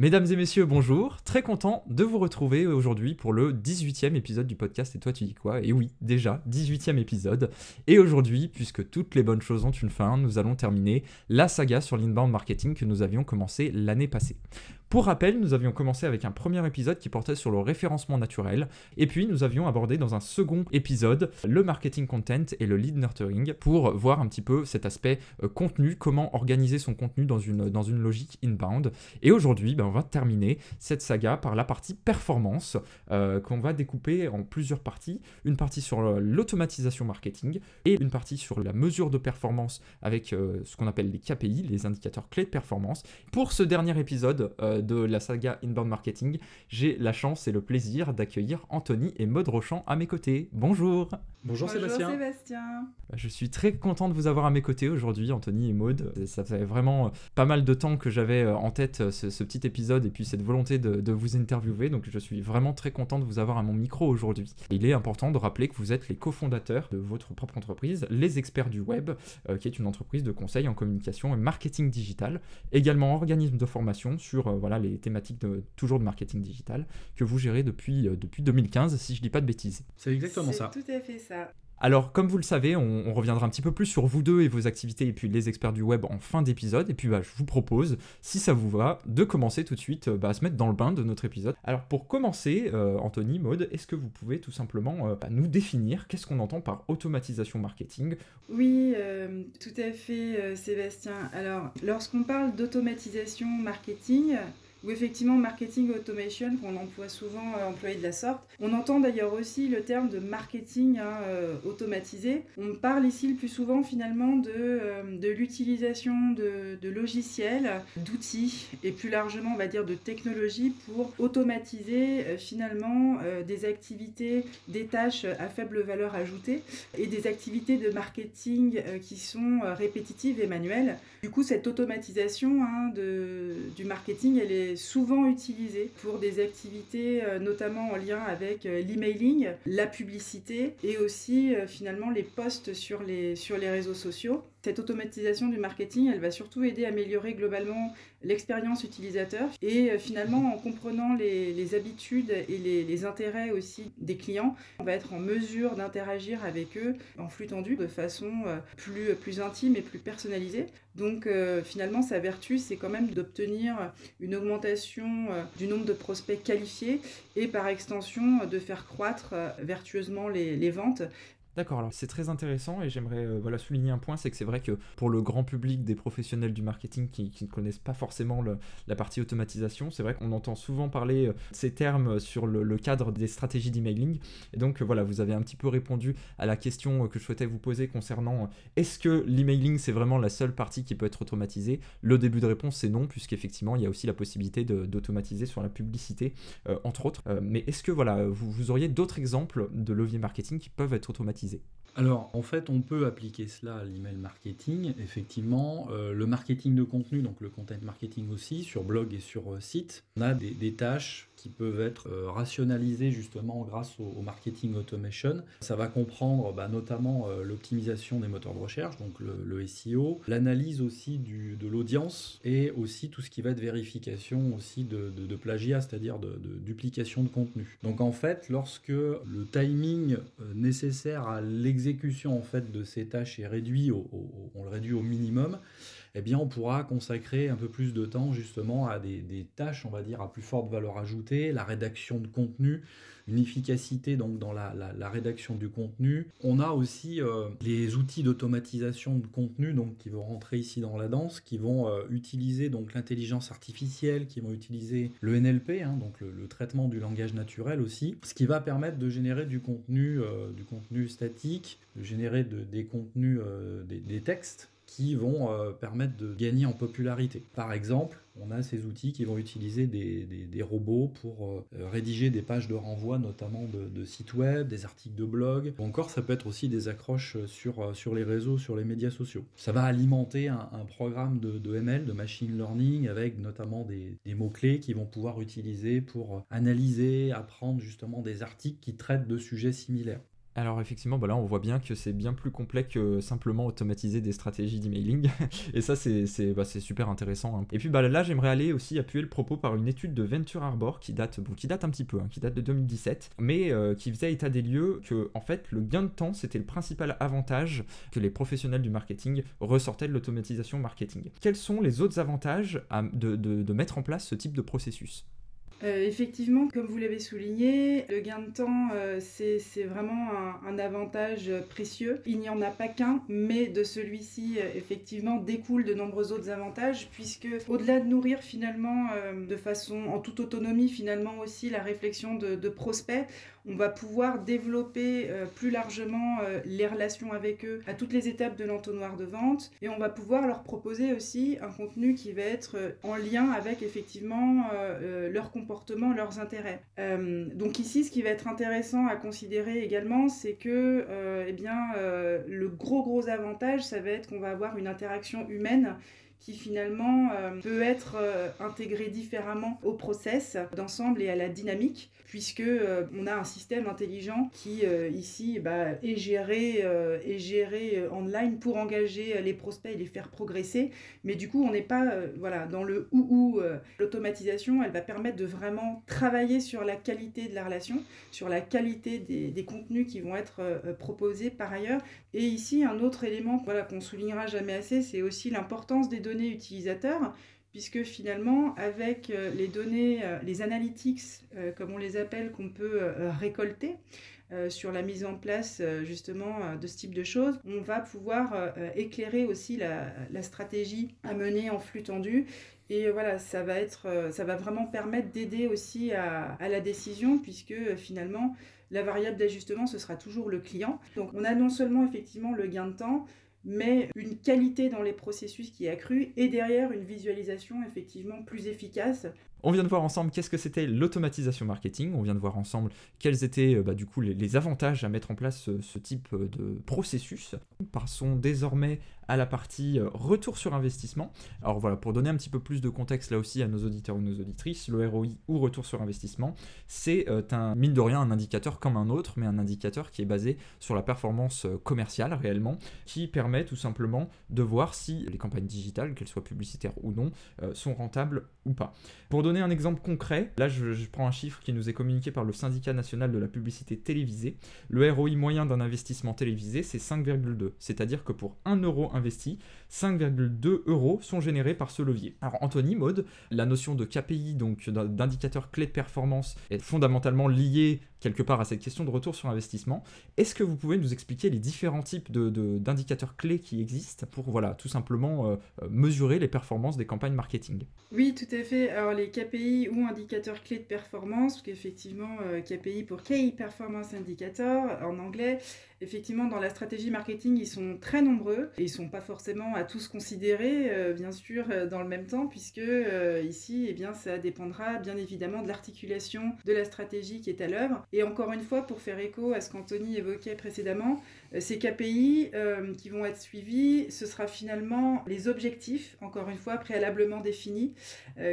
Mesdames et messieurs, bonjour. Très content de vous retrouver aujourd'hui pour le 18e épisode du podcast Et toi tu dis quoi? Et oui, déjà, 18e épisode. Et aujourd'hui, puisque toutes les bonnes choses ont une fin, nous allons terminer la saga sur l'inbound marketing que nous avions commencé l'année passée. Pour rappel, nous avions commencé avec un premier épisode qui portait sur le référencement naturel, et puis nous avions abordé dans un second épisode le marketing content et le lead nurturing pour voir un petit peu cet aspect euh, contenu, comment organiser son contenu dans une, dans une logique inbound. Et aujourd'hui, ben, on va terminer cette saga par la partie performance euh, qu'on va découper en plusieurs parties. Une partie sur l'automatisation marketing et une partie sur la mesure de performance avec euh, ce qu'on appelle les KPI, les indicateurs clés de performance. Pour ce dernier épisode, de la saga Inbound Marketing, j'ai la chance et le plaisir d'accueillir Anthony et Maud Rochant à mes côtés. Bonjour Bonjour, Sébastien. Bah, je suis très content de vous avoir à mes côtés aujourd'hui, Anthony et Maud. Ça fait vraiment euh, pas mal de temps que j'avais euh, en tête euh, ce, petit épisode et puis cette volonté de, vous interviewer, donc je suis vraiment très content de vous avoir à mon micro aujourd'hui. Il est important de rappeler que vous êtes les cofondateurs de votre propre entreprise, Les Experts du Web, qui est une entreprise de conseil en communication et marketing digital, également organisme de formation sur voilà, les thématiques de, toujours de marketing digital, que vous gérez depuis, depuis 2015, si je dis pas de bêtises. C'est exactement ça. tout à fait ça. Alors, comme vous le savez, on, reviendra un petit peu plus sur vous deux et vos activités et puis les experts du web en fin d'épisode. Et puis, bah, je vous propose, si ça vous va, de commencer tout de suite bah, à se mettre dans le bain de notre épisode. Alors, pour commencer, euh, Anthony, Maude, est-ce que vous pouvez tout simplement euh, bah, nous définir qu'est-ce qu'on entend par automatisation marketing? Oui, euh, tout à fait, Sébastien. Alors, lorsqu'on parle d'automatisation marketing, effectivement marketing automation qu'on emploie souvent euh, employé de la sorte. On entend d'ailleurs aussi le terme de marketing hein, euh, automatisé. On parle ici le plus souvent finalement de, euh, de l'utilisation de, de, logiciels, d'outils et plus largement on va dire de technologies pour automatiser finalement des activités, des tâches à faible valeur ajoutée et des activités de marketing qui sont répétitives et manuelles. Du coup cette automatisation hein, de, du marketing elle est souvent utilisé pour des activités euh, notamment en lien avec euh, l'emailing, la publicité et aussi euh, finalement les posts sur les, sur les réseaux sociaux. Cette automatisation du marketing, elle va surtout aider à améliorer globalement l'expérience utilisateur et finalement en comprenant les, habitudes et les, intérêts aussi des clients, on va être en mesure d'interagir avec eux en flux tendu de façon plus, plus intime et plus personnalisée. Donc finalement sa vertu c'est quand même d'obtenir une augmentation euh, du nombre de prospects qualifiés et par extension de faire croître euh, vertueusement les, ventes D'accord, alors c'est très intéressant et j'aimerais euh, voilà, souligner un point, c'est que c'est vrai que pour le grand public des professionnels du marketing qui, ne connaissent pas forcément la partie automatisation, c'est vrai qu'on entend souvent parler euh, ces termes sur le, cadre des stratégies d'emailing. Et donc euh, voilà, vous avez un petit peu répondu à la question que je souhaitais vous poser concernant est-ce que l'emailing c'est vraiment la seule partie qui peut être automatisée? Le début de réponse c'est non, puisqu'effectivement il y a aussi la possibilité d'automatiser sur la publicité, entre autres. mais est-ce que voilà, vous, vous auriez d'autres exemples de leviers marketing qui peuvent être automatisés? Alors, en fait, on peut appliquer cela à l'email marketing. Effectivement, euh, le marketing de contenu, donc le content marketing aussi, sur blog et sur euh, site, on a des tâches qui peuvent être euh, rationalisés justement grâce au, marketing automation. Ça va comprendre bah, notamment euh, l'optimisation des moteurs de recherche, donc le, SEO, l'analyse aussi de l'audience et aussi tout ce qui va être vérification aussi de, de, plagiat, c'est-à-dire de, duplication de contenu. Donc en fait, lorsque le timing euh, nécessaire à l'exécution en fait de ces tâches est réduit, on le réduit au minimum, eh bien, on pourra consacrer un peu plus de temps justement à des, tâches, on va dire, à plus forte valeur ajoutée, la rédaction de contenu, une efficacité donc dans la, rédaction du contenu. On a aussi euh, les outils d'automatisation de contenu donc qui vont rentrer ici dans la danse, qui vont euh, utiliser donc l'intelligence artificielle, qui vont utiliser le NLP, hein, donc le, traitement du langage naturel aussi, ce qui va permettre de générer du contenu, euh, du contenu statique, de générer des contenus, des textes qui vont euh, permettre de gagner en popularité. Par exemple, on a ces outils qui vont utiliser des, des, robots pour euh, rédiger des pages de renvoi, notamment de, sites web, des articles de blog, ou encore ça peut être aussi des accroches sur, euh, sur les réseaux, sur les médias sociaux. Ça va alimenter un, programme de, ML, de machine learning, avec notamment des, des mots-clés qui vont pouvoir utiliser pour analyser, apprendre justement des articles qui traitent de sujets similaires. Alors effectivement, bah là on voit bien que c'est bien plus complet que simplement automatiser des stratégies d'emailing. et ça c'est bah, super intéressant. Hein. Et puis bah, là j'aimerais aller aussi appuyer le propos par une étude de Venture Arbor qui date, bon, qui date un petit peu, hein, qui date de 2017, mais euh, qui faisait état des lieux que en fait le gain de temps c'était le principal avantage que les professionnels du marketing ressortaient de l'automatisation marketing. Quels sont les autres avantages de mettre en place ce type de processus? Euh, effectivement, comme vous l'avez souligné, le gain de temps, euh, c'est vraiment un, avantage précieux. Il n'y en a pas qu'un, mais de celui-ci, euh, effectivement, découlent de nombreux autres avantages, puisque au-delà de nourrir finalement de façon en toute autonomie, finalement aussi la réflexion de, de prospects, on va pouvoir développer euh, plus largement euh, les relations avec eux à toutes les étapes de l'entonnoir de vente et on va pouvoir leur proposer aussi un contenu qui va être euh, en lien avec effectivement leur comportement, leurs intérêts. donc ici, ce qui va être intéressant à considérer également, c'est que eh bien, le gros gros avantage, ça va être qu'on va avoir une interaction humaine qui finalement peut être intégrée différemment au process d'ensemble et à la dynamique puisque euh, on a un système intelligent qui euh, ici bah, est géré, euh, est géré online pour engager les prospects et les faire progresser. Mais du coup, on n'est pas voilà, dans le ou ou. L'automatisation, elle va permettre de vraiment travailler sur la qualité de la relation, sur la qualité des, des contenus qui vont être proposés par ailleurs. Et ici, un autre élément voilà, qu'on soulignera jamais assez, c'est aussi l'importance des données utilisateurs puisque finalement, avec euh, les données, euh, les analytics, euh, comme on les appelle, qu'on peut récolter, sur la mise en place justement de ce type de choses, on va pouvoir éclairer aussi la, stratégie à mener en flux tendu. Et voilà, ça va, être, ça va vraiment permettre d'aider aussi à, la décision, puisque finalement, la variable d'ajustement, ce sera toujours le client. Donc on a non seulement effectivement le gain de temps, mais une qualité dans les processus qui est accrue et derrière une visualisation effectivement plus efficace on vient de voir ensemble qu'est-ce que c'était l'automatisation marketing, on vient de voir ensemble quels étaient euh, bah, du coup les, avantages à mettre en place ce, type de processus. Passons désormais à la partie euh, retour sur investissement. Alors voilà, pour donner un petit peu plus de contexte là aussi à nos auditeurs ou nos auditrices, le ROI ou retour sur investissement, c'est euh, un mine de rien un indicateur comme un autre, mais un indicateur qui est basé sur la performance commerciale réellement, qui permet tout simplement de voir si les campagnes digitales, qu'elles soient publicitaires ou non, sont rentables ou pas. Pour donner un exemple concret, là je, prends un chiffre qui nous est communiqué par le syndicat national de la publicité télévisée. Le ROI moyen d'un investissement télévisé, c'est 5,2. C'est-à-dire que pour 1 euro investi, 5,2 euros sont générés par ce levier. Alors Anthony, Mode, la notion de KPI, donc d'indicateur clé de performance, est fondamentalement liée quelque part à cette question de retour sur investissement. Est-ce que vous pouvez nous expliquer les différents types d'indicateurs de, clés qui existent pour voilà, tout simplement euh, euh, mesurer les performances des campagnes marketing? Oui, tout à fait. Alors les KPI ou indicateurs clés de performance, parce qu'effectivement euh, KPI pour Key Performance Indicator en anglais, effectivement, dans la stratégie marketing, ils sont très nombreux et ils ne sont pas forcément tous considérés, euh, bien sûr, euh, dans le même temps, puisque euh, ici, eh bien, ça dépendra bien évidemment de l'articulation de la stratégie qui est à l'œuvre. Et encore une fois, pour faire écho à ce qu'Anthony évoquait précédemment, ces KPI qui vont être suivis, ce sera finalement les objectifs, encore une fois, préalablement définis,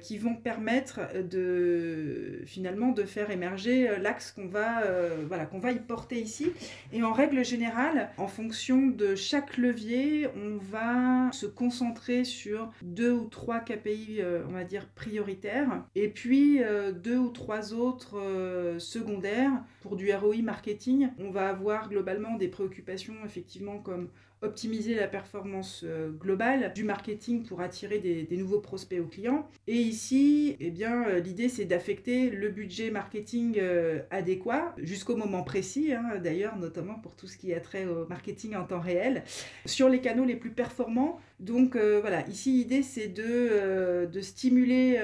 qui vont permettre de finalement de faire émerger l'axe qu'on va, voilà, qu'on va y porter ici. Et en règle générale, en fonction de chaque levier, on va se concentrer sur deux ou trois KPI, euh, on va dire, prioritaires, et puis euh, deux ou trois autres euh, secondaires. Pour du ROI marketing, on va avoir globalement des préoccupations effectivement comme optimiser la performance euh, globale du marketing pour attirer des, nouveaux prospects aux clients. Et ici, eh bien, euh, l'idée c'est d'affecter le budget marketing euh, adéquat jusqu'au moment précis, hein, d'ailleurs, notamment pour tout ce qui a trait au marketing en temps réel, sur les canaux les plus performants. Donc voilà, ici l'idée c'est de, de stimuler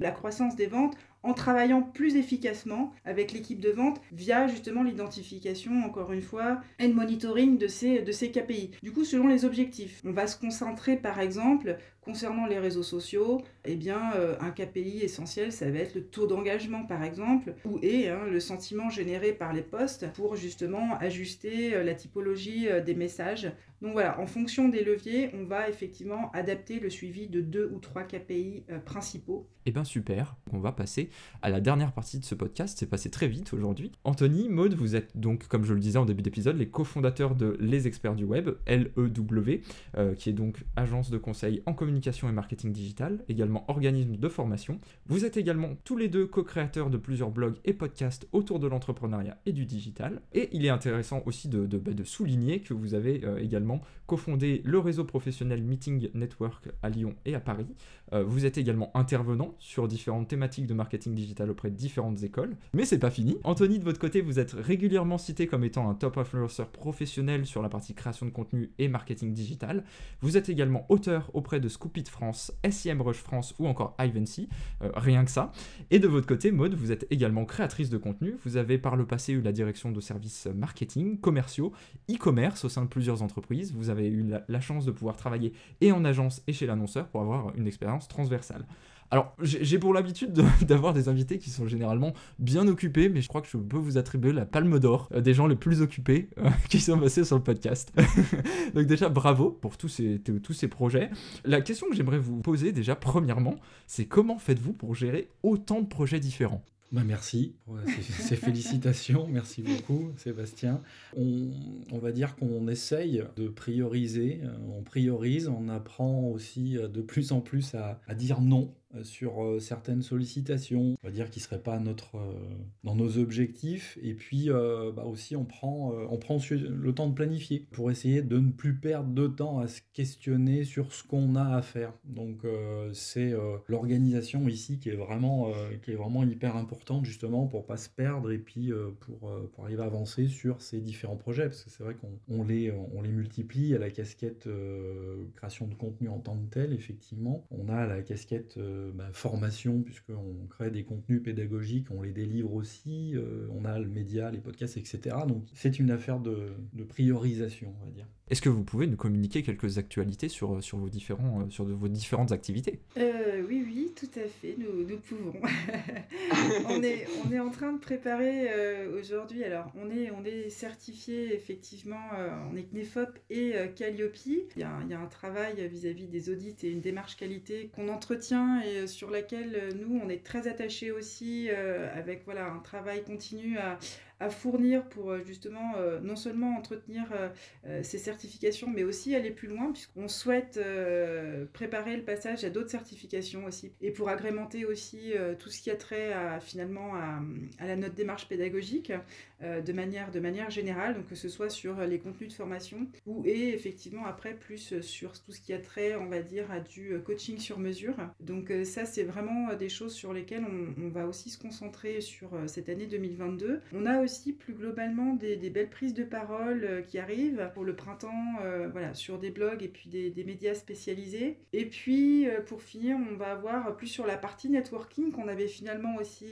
la croissance des ventes en travaillant plus efficacement avec l'équipe de vente via justement l'identification, encore une fois, et le monitoring de ces, de ces KPI. Du coup, selon les objectifs, on va se concentrer par exemple Concernant les réseaux sociaux, eh bien, euh, un KPI essentiel, ça va être le taux d'engagement, par exemple, ou est hein, le sentiment généré par les posts pour justement ajuster euh, la typologie euh, des messages. Donc voilà, en fonction des leviers, on va effectivement adapter le suivi de deux ou trois KPI principaux. Eh bien super, on va passer à la dernière partie de ce podcast. C'est passé très vite aujourd'hui. Anthony, Maude, vous êtes donc, comme je le disais en début d'épisode, les cofondateurs de Les Experts du Web, LEW, qui est donc agence de conseil en communication et marketing digital, également organisme de formation. Vous êtes également tous les deux co-créateurs de plusieurs blogs et podcasts autour de l'entrepreneuriat et du digital. Et il est intéressant aussi de, de, bah, souligner que vous avez euh, également cofondé le réseau professionnel Meeting Network à Lyon et à Paris. Euh, vous êtes également intervenant sur différentes thématiques de marketing digital auprès de différentes écoles. Mais c'est pas fini. Anthony, de votre côté, vous êtes régulièrement cité comme étant un top influencer professionnel sur la partie création de contenu et marketing digital. Vous êtes également auteur auprès de Scoopit France, SIM Rush France ou encore Ivancy, euh, rien que ça. Et de votre côté, Maud, vous êtes également créatrice de contenu. Vous avez par le passé eu la direction de services marketing, commerciaux, e-commerce au sein de plusieurs entreprises. Vous avez eu la chance de pouvoir travailler et en agence et chez l'annonceur pour avoir une expérience transversale. Alors, j'ai pour l'habitude d'avoir des invités qui sont généralement bien occupés, mais je crois que je peux vous attribuer la palme d'or euh, des gens les plus occupés euh, qui sont passés sur le podcast. Donc déjà, bravo pour tous ces, tous ces projets. La question que j'aimerais vous poser déjà, premièrement, c'est comment faites-vous pour gérer autant de projets différents? Bah merci pour ces, félicitations, merci beaucoup Sébastien. On, va dire qu'on essaye de prioriser, euh, on priorise, on apprend aussi de plus en plus à, dire non sur euh, certaines sollicitations, on va dire qui ne seraient pas notre, euh, dans nos objectifs. Et puis bah aussi, on prend, on prend le temps de planifier pour essayer de ne plus perdre de temps à se questionner sur ce qu'on a à faire. Donc c'est l'organisation ici qui est, vraiment, qui est vraiment hyper importante justement pour pas se perdre et puis pour, pour arriver à avancer sur ces différents projets. Parce que c'est vrai qu'on on les, on les multiplie à la casquette création de contenu en tant que tel, effectivement. On a la casquette bah, formation, puisqu'on crée des contenus pédagogiques, on les délivre aussi, euh, on a le média, les podcasts, etc. Donc c'est une affaire de, priorisation, on va dire. Est-ce que vous pouvez nous communiquer quelques actualités sur, sur, vos, différents, euh, sur vos différentes activités? Euh, Oui, oui, tout à fait, nous, nous pouvons. on, est, on est en train de préparer aujourd'hui, alors on est, on est certifié effectivement, on est CNEFOP et Calliope. Il y, a, un travail vis-à-vis -vis des audits et une démarche qualité qu'on entretient et sur laquelle nous, on est très attachés aussi, avec voilà, un travail continu à, à fournir pour euh, justement euh, non seulement entretenir euh, ces certifications, mais aussi aller plus loin, puisqu'on souhaite préparer le passage à d'autres certifications aussi, et pour agrémenter aussi tout ce qui a trait à, finalement à, à la note démarche pédagogique de, manière, de manière générale, donc que ce soit sur les contenus de formation ou et effectivement après plus sur tout ce qui a trait, on va dire, à du coaching sur mesure. Donc ça, c'est vraiment des choses sur lesquelles on, va aussi se concentrer sur cette année 2022. On a aussi plus globalement des, belles prises de parole euh, qui arrivent pour le printemps, euh, voilà, sur des blogs et puis des, médias spécialisés. Et puis euh, pour finir, on va avoir plus sur la partie networking qu'on avait finalement aussi,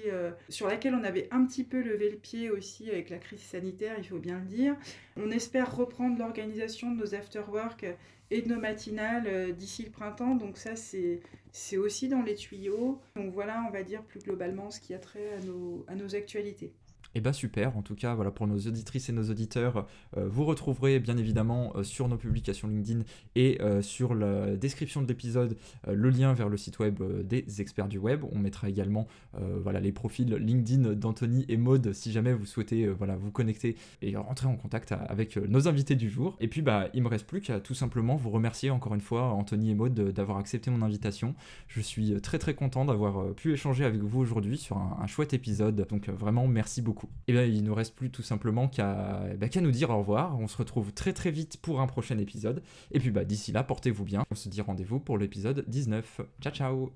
sur laquelle on avait un petit peu levé le pied aussi avec la crise sanitaire, il faut bien le dire. On espère reprendre l'organisation de nos after-work et de nos matinales d'ici le printemps. Donc ça, c'est, c'est aussi dans les tuyaux. Donc voilà, on va dire plus globalement ce qui a trait à nos, à nos actualités. Et eh bah super, en tout cas voilà pour nos auditrices et nos auditeurs, euh, vous retrouverez bien évidemment euh, sur nos publications LinkedIn et euh, sur la description de l'épisode le lien vers le site web des experts du web. On mettra également voilà les profils LinkedIn d'Anthony et Maude si jamais vous souhaitez voilà vous connecter et rentrer en contact avec nos invités du jour. Et puis bah il me reste plus qu'à tout simplement vous remercier encore une fois Anthony et Maude d'avoir accepté mon invitation. Je suis très très content d'avoir pu échanger avec vous aujourd'hui sur un chouette épisode. Donc vraiment merci beaucoup. Et eh bien, il nous reste plus tout simplement eh ben, qu'à nous dire au revoir. On se retrouve très très vite pour un prochain épisode. Et puis, bah, d'ici là, portez-vous bien. On se dit rendez-vous pour l'épisode 19. Ciao, ciao!